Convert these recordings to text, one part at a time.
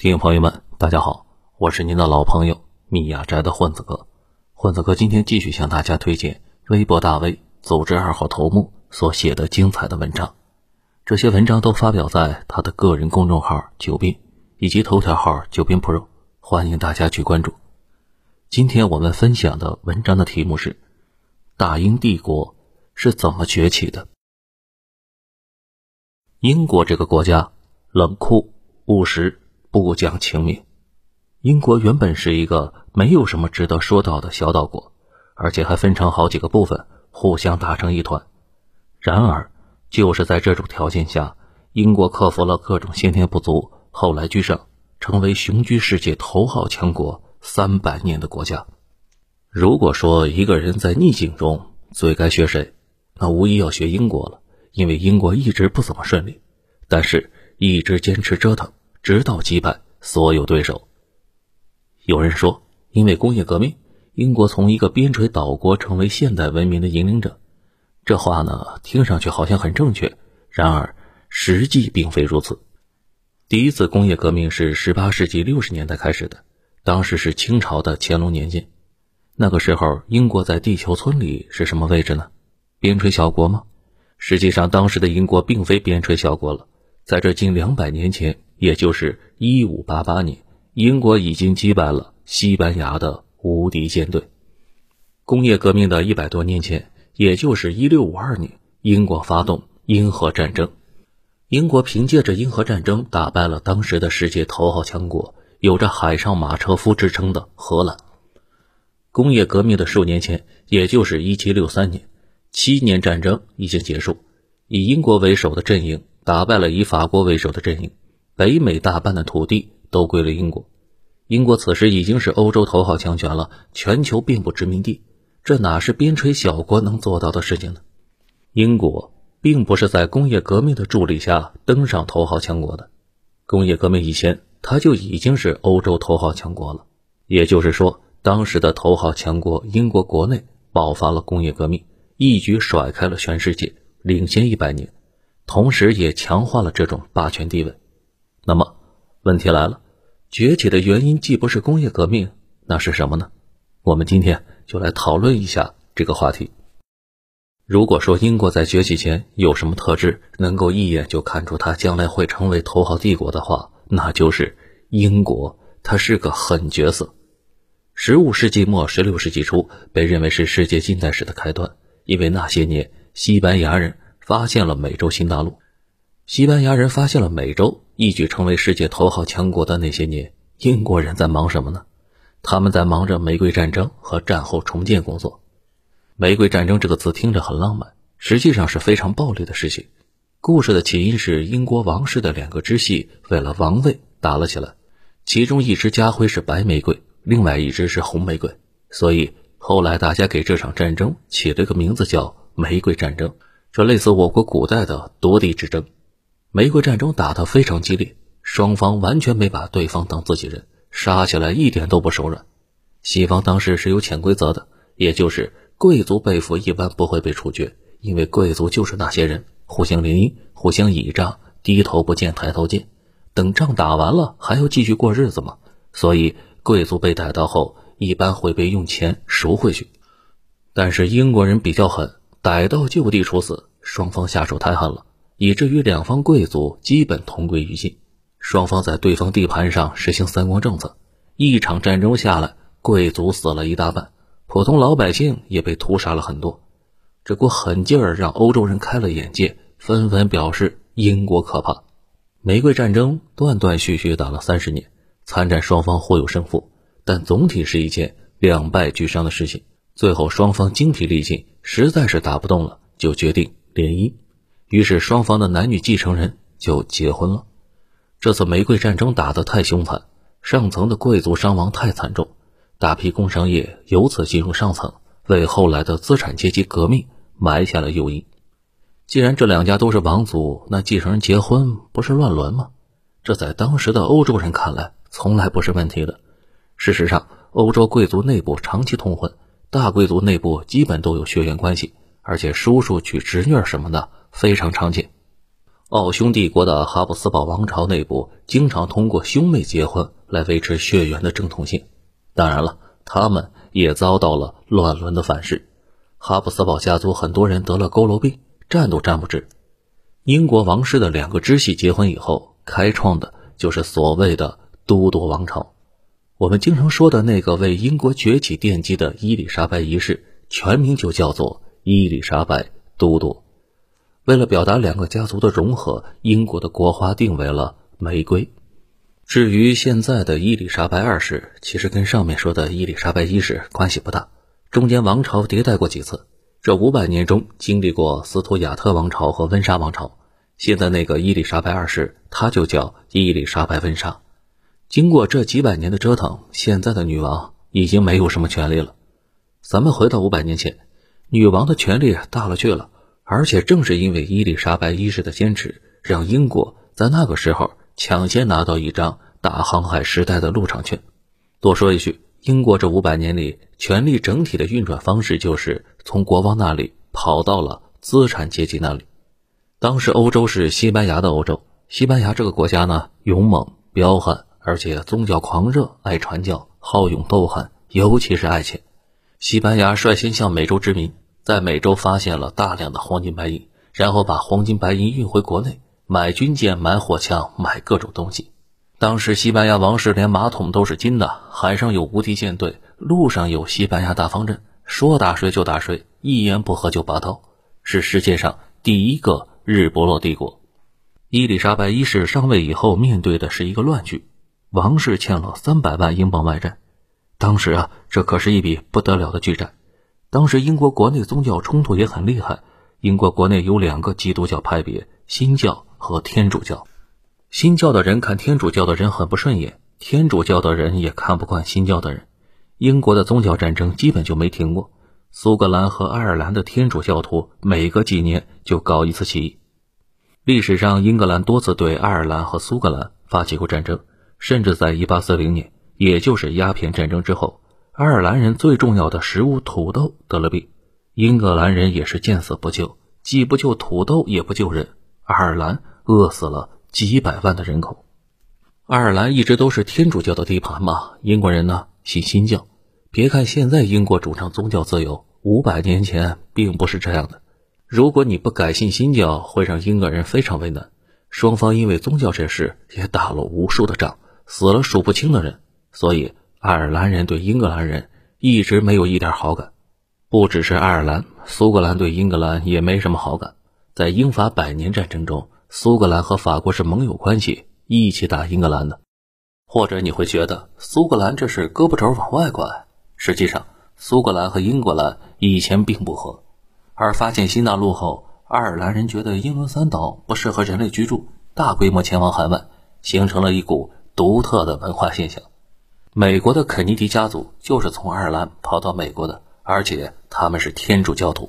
听众朋友们，大家好，我是您的老朋友密雅斋的混子哥。混子哥今天继续向大家推荐微博大 V 组织二号头目所写的精彩的文章。这些文章都发表在他的个人公众号“九斌”以及头条号“九斌 Pro”，欢迎大家去关注。今天我们分享的文章的题目是：大英帝国是怎么崛起的？英国这个国家冷酷务实。不讲情面，英国原本是一个没有什么值得说到的小岛国，而且还分成好几个部分，互相打成一团。然而，就是在这种条件下，英国克服了各种先天不足，后来居上，成为雄居世界头号强国三百年的国家。如果说一个人在逆境中最该学谁，那无疑要学英国了，因为英国一直不怎么顺利，但是一直坚持折腾。直到击败所有对手。有人说，因为工业革命，英国从一个边陲岛国成为现代文明的引领者。这话呢，听上去好像很正确，然而实际并非如此。第一次工业革命是18世纪60年代开始的，当时是清朝的乾隆年间。那个时候，英国在地球村里是什么位置呢？边陲小国吗？实际上，当时的英国并非边陲小国了，在这近两百年前。也就是一五八八年，英国已经击败了西班牙的无敌舰队。工业革命的一百多年前，也就是一六五二年，英国发动英荷战争。英国凭借着英荷战争打败了当时的世界头号强国，有着“海上马车夫”之称的荷兰。工业革命的数年前，也就是一七六三年，七年战争已经结束，以英国为首的阵营打败了以法国为首的阵营。北美大半的土地都归了英国，英国此时已经是欧洲头号强权了，全球并不殖民地，这哪是边陲小国能做到的事情呢？英国并不是在工业革命的助力下登上头号强国的，工业革命以前，它就已经是欧洲头号强国了。也就是说，当时的头号强国英国国内爆发了工业革命，一举甩开了全世界，领先一百年，同时也强化了这种霸权地位。那么，问题来了，崛起的原因既不是工业革命，那是什么呢？我们今天就来讨论一下这个话题。如果说英国在崛起前有什么特质能够一眼就看出它将来会成为头号帝国的话，那就是英国它是个狠角色。十五世纪末、十六世纪初被认为是世界近代史的开端，因为那些年西班牙人发现了美洲新大陆。西班牙人发现了美洲，一举成为世界头号强国的那些年，英国人在忙什么呢？他们在忙着玫瑰战争和战后重建工作。玫瑰战争这个词听着很浪漫，实际上是非常暴力的事情。故事的起因是英国王室的两个支系为了王位打了起来，其中一支家徽是白玫瑰，另外一支是红玫瑰，所以后来大家给这场战争起了个名字叫玫瑰战争，这类似我国古代的夺地之争。玫瑰战争打得非常激烈，双方完全没把对方当自己人，杀起来一点都不手软。西方当时是有潜规则的，也就是贵族被俘一般不会被处决，因为贵族就是那些人，互相联姻，互相倚仗，低头不见抬头见。等仗打完了，还要继续过日子嘛。所以贵族被逮到后，一般会被用钱赎回去。但是英国人比较狠，逮到就地处死，双方下手太狠了。以至于两方贵族基本同归于尽，双方在对方地盘上实行三光政策，一场战争下来，贵族死了一大半，普通老百姓也被屠杀了很多。这股狠劲儿让欧洲人开了眼界，纷纷表示英国可怕。玫瑰战争断断续续打了三十年，参战双方互有胜负，但总体是一件两败俱伤的事情。最后双方精疲力尽，实在是打不动了，就决定联姻。于是，双方的男女继承人就结婚了。这次玫瑰战争打得太凶残，上层的贵族伤亡太惨重，大批工商业由此进入上层，为后来的资产阶级革命埋下了诱因。既然这两家都是王族，那继承人结婚不是乱伦吗？这在当时的欧洲人看来，从来不是问题的。事实上，欧洲贵族内部长期通婚，大贵族内部基本都有血缘关系，而且叔叔娶侄女什么的。非常常见，奥匈帝国的哈布斯堡王朝内部经常通过兄妹结婚来维持血缘的正统性。当然了，他们也遭到了乱伦的反噬。哈布斯堡家族很多人得了佝偻病，站都站不直。英国王室的两个支系结婚以后，开创的就是所谓的都铎王朝。我们经常说的那个为英国崛起奠基的伊丽莎白一世，全名就叫做伊丽莎白都铎。为了表达两个家族的融合，英国的国花定为了玫瑰。至于现在的伊丽莎白二世，其实跟上面说的伊丽莎白一世关系不大。中间王朝迭代过几次，这五百年中经历过斯图亚特王朝和温莎王朝。现在那个伊丽莎白二世，她就叫伊丽莎白温莎。经过这几百年的折腾，现在的女王已经没有什么权利了。咱们回到五百年前，女王的权力大了去了，而且正是因为伊丽莎白一世的坚持，让英国在那个时候抢先拿到一张大航海时代的入场券。多说一句。英国这五百年里，权力整体的运转方式就是从国王那里跑到了资产阶级那里。当时欧洲是西班牙的欧洲，西班牙这个国家呢，勇猛彪悍，而且宗教狂热，爱传教，好勇斗狠，尤其是爱钱。西班牙率先向美洲殖民，在美洲发现了大量的黄金白银，然后把黄金白银运回国内，买军舰，买火枪，买各种东西。当时西班牙王室连马桶都是金的，海上有无敌舰队，路上有西班牙大方阵，说打谁就打谁，一言不合就拔刀，是世界上第一个日不落帝国。伊丽莎白一世上位以后，面对的是一个乱局，王室欠了三百万英镑外债。当时啊，这可是一笔不得了的巨债。当时英国国内宗教冲突也很厉害，英国国内有两个基督教派别：新教和天主教。新教的人看天主教的人很不顺眼，天主教的人也看不惯新教的人。英国的宗教战争基本就没停过。苏格兰和爱尔兰的天主教徒每隔几年就搞一次起义。历史上，英格兰多次对爱尔兰和苏格兰发起过战争，甚至在1840年，也就是鸦片战争之后，爱尔兰人最重要的食物土豆得了病，英格兰人也是见死不救，既不救土豆，也不救人，爱尔兰饿死了。几百万的人口，爱尔兰一直都是天主教的地盘嘛。英国人呢信新教。别看现在英国主张宗教自由，五百年前并不是这样的。如果你不改信新教，会让英国人非常为难。双方因为宗教这事也打了无数的仗，死了数不清的人。所以爱尔兰人对英格兰人一直没有一点好感。不只是爱尔兰，苏格兰对英格兰也没什么好感。在英法百年战争中。苏格兰和法国是盟友关系，一起打英格兰的。或者你会觉得苏格兰这是胳膊肘往外拐，实际上苏格兰和英格兰以前并不和。而发现新大陆后，爱尔兰人觉得英伦三岛不适合人类居住，大规模前往海外，形成了一股独特的文化现象。美国的肯尼迪家族就是从爱尔兰跑到美国的，而且他们是天主教徒。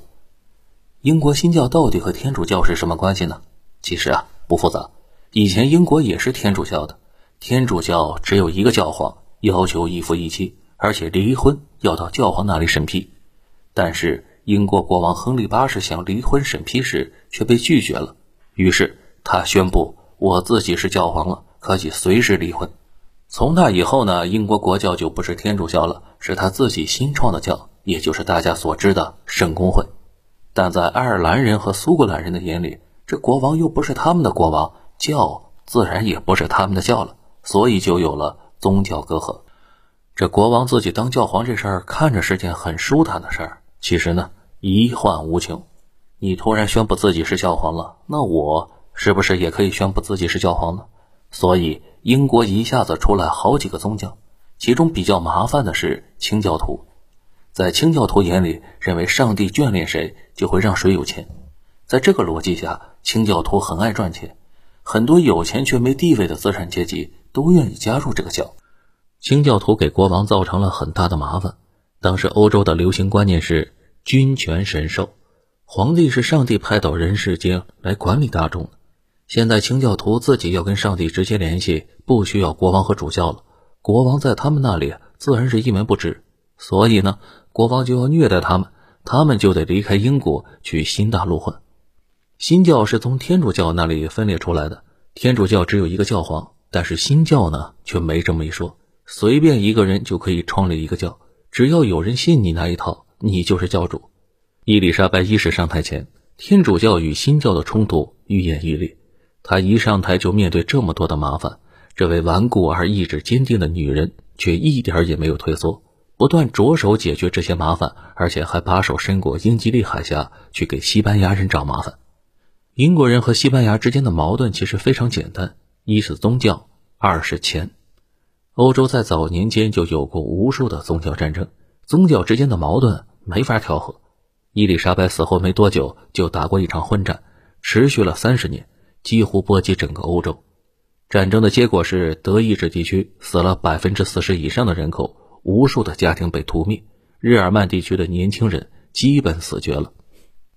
英国新教到底和天主教是什么关系呢？其实啊，不复杂。以前英国也是天主教的，天主教只有一个教皇，要求一夫一妻，而且离婚要到教皇那里审批。但是英国国王亨利八世想离婚审批时却被拒绝了，于是他宣布我自己是教皇了，可以随时离婚。从那以后呢，英国国教就不是天主教了，是他自己新创的教，也就是大家所知的圣公会。但在爱尔兰人和苏格兰人的眼里，这国王又不是他们的国王，教自然也不是他们的教了，所以就有了宗教隔阂。这国王自己当教皇这事儿看着是件很舒坦的事儿，其实呢，一患无穷。你突然宣布自己是教皇了，那我是不是也可以宣布自己是教皇呢？所以英国一下子出来好几个宗教，其中比较麻烦的是清教徒。在清教徒眼里，认为上帝眷恋谁，就会让谁有钱。在这个逻辑下，清教徒很爱赚钱，很多有钱却没地位的资产阶级都愿意加入这个教。清教徒给国王造成了很大的麻烦。当时欧洲的流行观念是君权神授，皇帝是上帝派到人世间来管理大众的。现在清教徒自己要跟上帝直接联系，不需要国王和主教了。国王在他们那里自然是一文不值，所以呢，国王就要虐待他们，他们就得离开英国去新大陆混。新教是从天主教那里分裂出来的，天主教只有一个教皇，但是新教呢却没这么一说，随便一个人就可以创立一个教，只要有人信你那一套，你就是教主。伊丽莎白一世上台前，天主教与新教的冲突愈演愈烈，她一上台就面对这么多的麻烦，这位顽固而意志坚定的女人却一点也没有退缩。不断着手解决这些麻烦，而且还把手伸过英吉利海峡去给西班牙人找麻烦。英国人和西班牙之间的矛盾其实非常简单：一是宗教，二是钱。欧洲在早年间就有过无数的宗教战争，宗教之间的矛盾没法调和。伊丽莎白死后没多久就打过一场混战，持续了三十年，几乎波及整个欧洲。战争的结果是德意志地区死了百分之四十以上的人口。无数的家庭被屠灭，日耳曼地区的年轻人基本死绝了，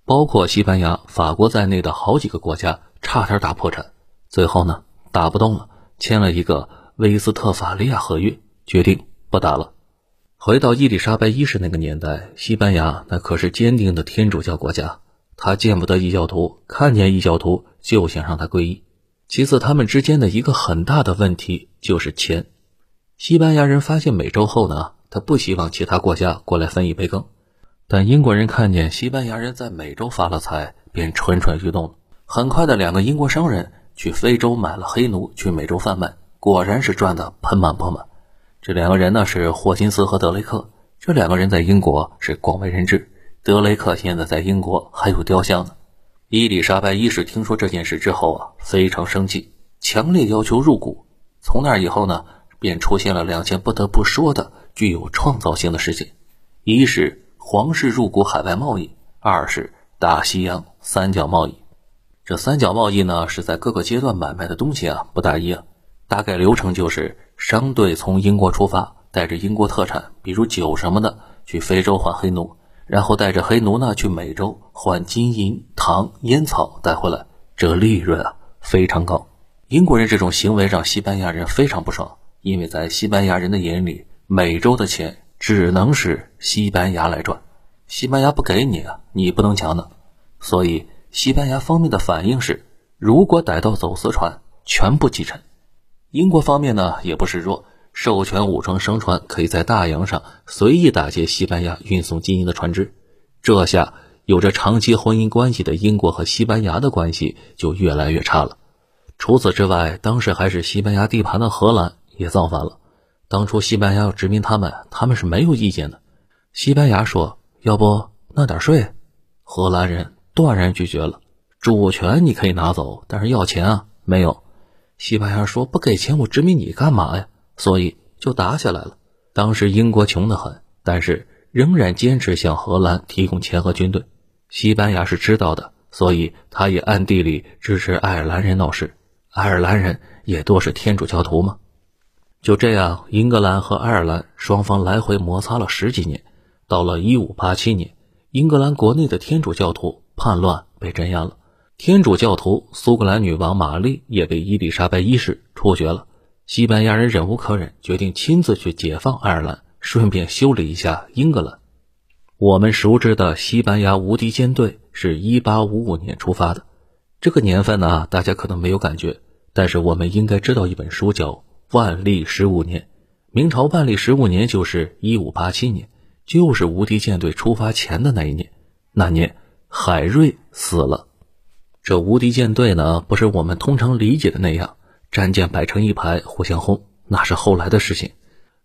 包括西班牙、法国在内的好几个国家差点打破产，最后呢打不动了，签了一个威斯特法利亚合约，决定不打了。回到伊丽莎白一世那个年代，西班牙那可是坚定的天主教国家，他见不得异教徒，看见异教徒就想让他皈依。其次，他们之间的一个很大的问题就是钱。西班牙人发现美洲后呢，他不希望其他国家过来分一杯羹。但英国人看见西班牙人在美洲发了财，便蠢蠢欲动了。很快的，两个英国商人去非洲买了黑奴，去美洲贩卖，果然是赚得盆满钵满。这两个人呢是霍金斯和德雷克，这两个人在英国是广为人知。德雷克现在在英国还有雕像呢。伊丽莎白一世听说这件事之后啊，非常生气，强烈要求入股。从那以后呢。便出现了两件不得不说的具有创造性的事情：一是皇室入股海外贸易，二是大西洋三角贸易。这三角贸易呢，是在各个阶段买卖的东西啊不大一样。大概流程就是，商队从英国出发，带着英国特产，比如酒什么的，去非洲换黑奴，然后带着黑奴呢去美洲换金银、糖、烟草带回来，这利润啊非常高。英国人这种行为让西班牙人非常不爽。因为在西班牙人的眼里，美洲的钱只能是西班牙来赚，西班牙不给你啊，你不能抢的。所以，西班牙方面的反应是，如果逮到走私船，全部击沉。英国方面呢，也不示弱，授权武装商船可以在大洋上随意打劫西班牙运送金银的船只。这下，有着长期婚姻关系的英国和西班牙的关系就越来越差了。除此之外，当时还是西班牙地盘的荷兰。也造反了。当初西班牙要殖民他们，他们是没有意见的。西班牙说：“要不纳点税？”荷兰人断然拒绝了。主权你可以拿走，但是要钱啊，没有。西班牙说：“不给钱，我殖民你干嘛呀？”所以就打起来了。当时英国穷得很，但是仍然坚持向荷兰提供钱和军队。西班牙是知道的，所以他也暗地里支持爱尔兰人闹事。爱尔兰人也多是天主教徒嘛。就这样，英格兰和爱尔兰双方来回摩擦了十几年。到了1587年，英格兰国内的天主教徒叛乱被镇压了，天主教徒苏格兰女王玛丽也被伊丽莎白一世处决了。西班牙人忍无可忍，决定亲自去解放爱尔兰，顺便修理一下英格兰。我们熟知的西班牙无敌舰队是一八五五年出发的，这个年份呢，大家可能没有感觉，但是我们应该知道一本书叫。万历十五年，明朝万历十五年就是一五八七年，就是无敌舰队出发前的那一年。那年海瑞死了。这无敌舰队呢，不是我们通常理解的那样，战舰摆成一排互相轰，那是后来的事情。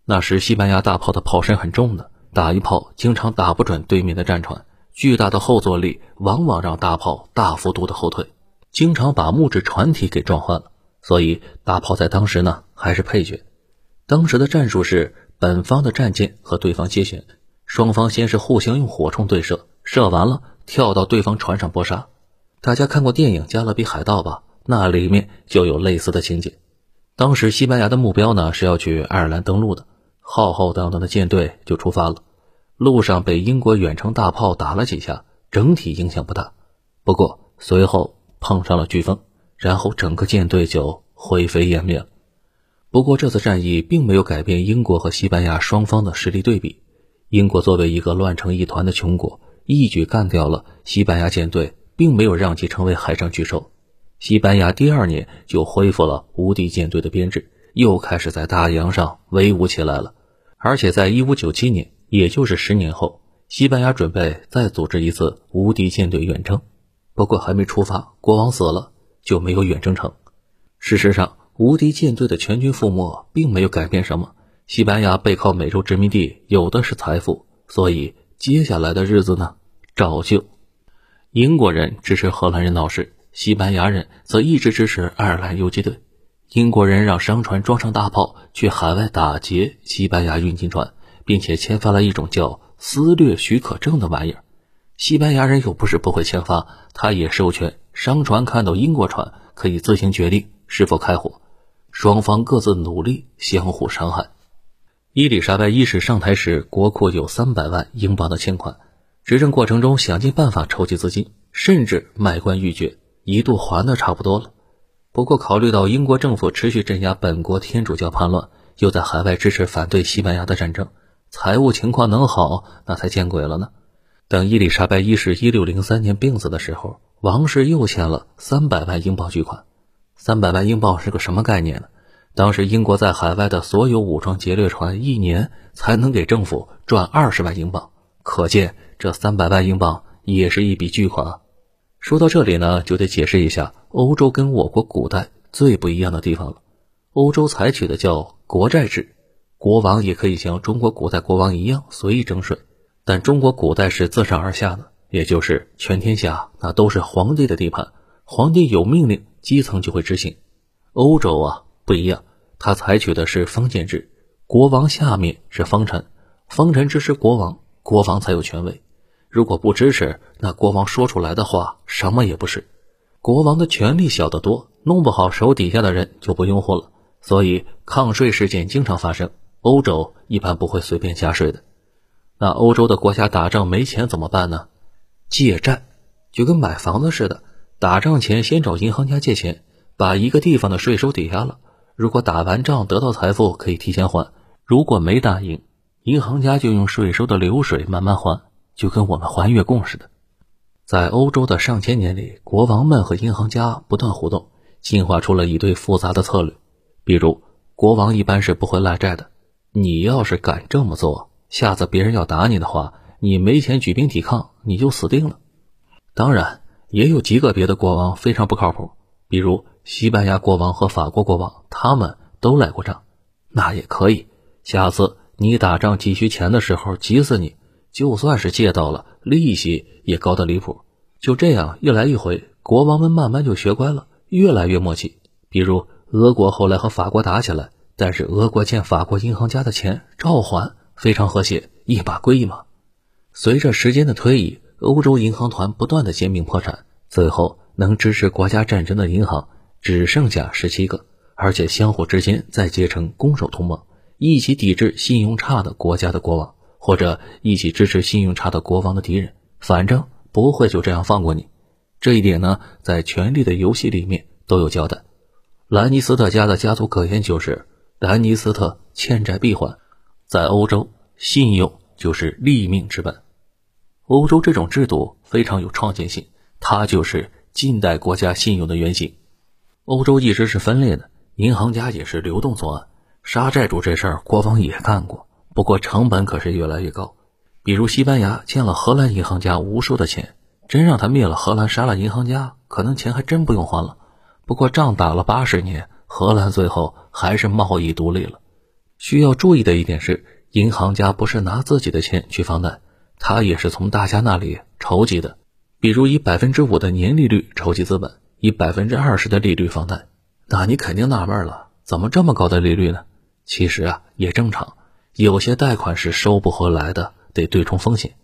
那时西班牙大炮的炮身很重的，打一炮经常打不准对面的战船，巨大的后坐力往往让大炮大幅度的后退，经常把木质船体给撞坏了。所以大炮在当时呢还是配角。当时的战术是本方的战舰和对方接舷，双方先是互相用火铳对射，射完了跳到对方船上搏杀。大家看过电影《加勒比海盗》吧？那里面就有类似的情节。当时西班牙的目标呢是要去爱尔兰登陆的，浩浩荡荡的舰队就出发了。路上被英国远程大炮打了几下，整体影响不大。不过随后碰上了飓风。然后整个舰队就灰飞烟灭了。不过这次战役并没有改变英国和西班牙双方的实力对比。英国作为一个乱成一团的穷国，一举干掉了西班牙舰队，并没有让其成为海上巨兽。西班牙第二年就恢复了无敌舰队的编制，又开始在大洋上威武起来了。而且在1597年，也就是十年后，西班牙准备再组织一次无敌舰队远征。不过还没出发，国王死了，就没有远征成。事实上，无敌舰队的全军覆没并没有改变什么。西班牙背靠美洲殖民地，有的是财富，所以接下来的日子呢，照旧。英国人支持荷兰人闹事。西班牙人则一直支持爱尔兰游击队。英国人让商船装上大炮去海外打劫西班牙运金船，并且签发了一种叫私掠许可证的玩意儿。西班牙人又不是不会签发，他也授权商船看到英国船可以自行决定是否开火。双方各自努力，相互伤害。伊丽莎白一世上台时，国库有三百万英镑的欠款，执政过程中想尽办法筹集资金，甚至卖官鬻爵。一度还的差不多了，不过考虑到英国政府持续镇压本国天主教叛乱，又在海外支持反对西班牙的战争，财务情况能好那才见鬼了呢。等伊丽莎白一世一六零三年病死的时候，王室又欠了三百万英镑巨款。三百万英镑是个什么概念呢？当时英国在海外的所有武装劫掠船，一年才能给政府赚二十万英镑，可见这三百万英镑也是一笔巨款。说到这里呢，就得解释一下欧洲跟我国古代最不一样的地方了。欧洲采取的叫国债制，国王也可以像中国古代国王一样随意征税，但中国古代是自上而下的，也就是全天下那都是皇帝的地盘，皇帝有命令，基层就会执行。欧洲啊不一样，他采取的是封建制，国王下面是封臣，封臣支持国王，国王才有权威。如果不支持，那国王说出来的话什么也不是。国王的权力小得多，弄不好手底下的人就不拥护了。所以抗税事件经常发生。欧洲一般不会随便加税的。那欧洲的国家打仗没钱怎么办呢？借债，就跟买房子似的。打仗前先找银行家借钱，把一个地方的税收抵押了。如果打完仗得到财富，可以提前还；如果没打赢，银行家就用税收的流水慢慢还。就跟我们还月供似的，在欧洲的上千年里，国王们和银行家不断互动，进化出了一堆复杂的策略。比如，国王一般是不会赖债的。你要是敢这么做，下次别人要打你的话，你没钱举兵抵抗，你就死定了。当然，也有极个别的国王非常不靠谱，比如西班牙国王和法国国王，他们都赖过账。那也可以，下次你打仗急需钱的时候，急死你。就算是借到了，利息也高得离谱。就这样一来一回，国王们慢慢就学乖了，越来越默契。比如俄国后来和法国打起来，但是俄国欠法国银行家的钱照还，非常和谐，一码归一码。随着时间的推移，欧洲银行团不断的兼并破产，最后能支持国家战争的银行只剩下十七个，而且相互之间再结成攻守同盟，一起抵制信用差的国家的国王。或者一起支持信用差的国王的敌人，反正不会就这样放过你。这一点呢，在《权力的游戏》里面都有交代。兰尼斯特家的家族格言就是“兰尼斯特欠债必还”。在欧洲，信用就是立命之本。欧洲这种制度非常有创建性，它就是近代国家信用的原型。欧洲一直是分裂的，银行家也是流动作案，杀债主这事儿，国王也干过。不过成本可是越来越高，比如西班牙欠了荷兰银行家无数的钱，真让他灭了荷兰，杀了银行家，可能钱还真不用还了。不过仗打了八十年，荷兰最后还是贸易独立了。需要注意的一点是，银行家不是拿自己的钱去放贷，他也是从大家那里筹集的，比如以百分之五的年利率筹集资本，以百分之二十的利率放贷。那你肯定纳闷了，怎么这么高的利率呢？其实啊，也正常。有些贷款是收不回来的，得对冲风险。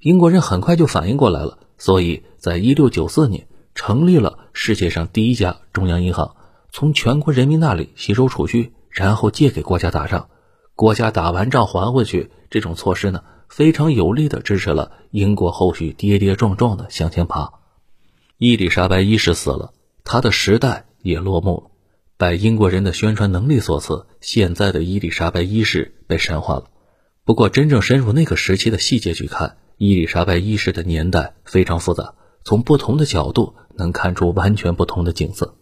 英国人很快就反应过来了，所以在一六九四年成立了世界上第一家中央银行，从全国人民那里吸收储蓄，然后借给国家打仗，国家打完仗还回去。这种措施呢，非常有力的支持了英国后续跌跌撞撞的向前爬。伊丽莎白一世死了，她的时代也落幕了。拜英国人的宣传能力所赐，现在的伊丽莎白一世被神化了。不过，真正深入那个时期的细节去看，伊丽莎白一世的年代非常复杂，从不同的角度能看出完全不同的景色。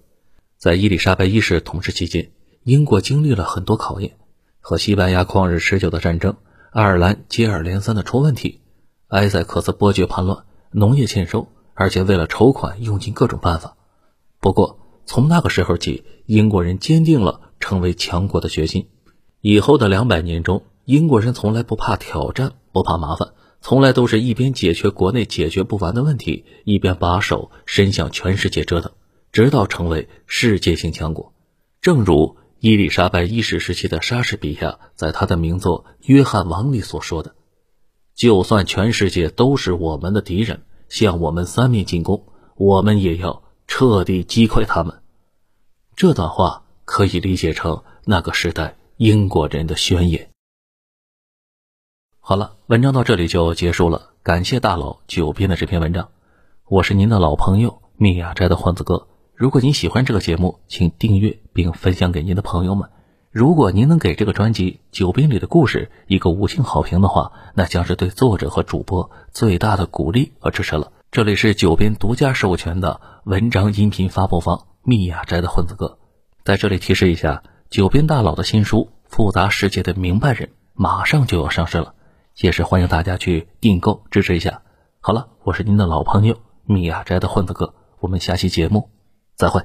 在伊丽莎白一世统治期间，英国经历了很多考验，和西班牙旷日持久的战争，爱尔兰接二连三的出问题，埃塞克斯伯爵叛乱，农业欠收，而且为了筹款用尽各种办法。不过，从那个时候起，英国人坚定了成为强国的决心。以后的两百年中，英国人从来不怕挑战，不怕麻烦。从来都是一边解决国内解决不完的问题，一边把手伸向全世界折腾，直到成为世界性强国。正如伊丽莎白一世时期的莎士比亚在他的名作《约翰王》里所说的：“就算全世界都是我们的敌人，向我们三面进攻，我们也要彻底击溃他们。”这段话可以理解成那个时代英国人的宣言。好了，文章到这里就结束了。感谢大佬九编的这篇文章，我是您的老朋友密雅斋的欢子哥。如果您喜欢这个节目，请订阅并分享给您的朋友们。如果您能给这个专辑《九编里的故事》一个五星好评的话，那将是对作者和主播最大的鼓励和支持了。这里是九编独家授权的文章音频发布方密雅斋的混子哥，在这里提示一下，九编大佬的新书《复杂世界的明白人》马上就要上市了。也是欢迎大家去订购支持一下。好了，我是您的老朋友密雅斋的混子哥，我们下期节目再会。